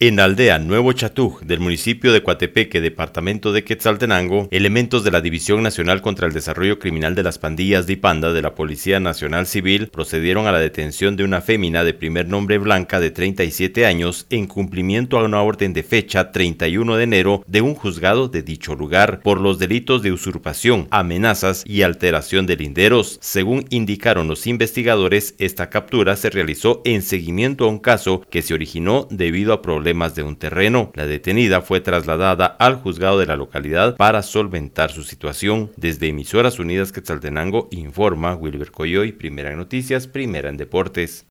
En aldea Nuevo Chatú del municipio de Coatepeque, departamento de Quetzaltenango, elementos de la División Nacional contra el Desarrollo Criminal de las Pandillas de Ipanda de la Policía Nacional Civil procedieron a la detención de una fémina de primer nombre blanca de 37 años en cumplimiento a una orden de fecha 31 de enero de un juzgado de dicho lugar por los delitos de usurpación, amenazas y alteración de linderos. Según indicaron los investigadores, esta captura se realizó en seguimiento a un caso que se originó debido a problemas de un terreno. La detenida fue trasladada al juzgado de la localidad para solventar su situación. Desde Emisoras Unidas Quetzaltenango informa Wilber Coyoy, Primera en Noticias, Primera en Deportes.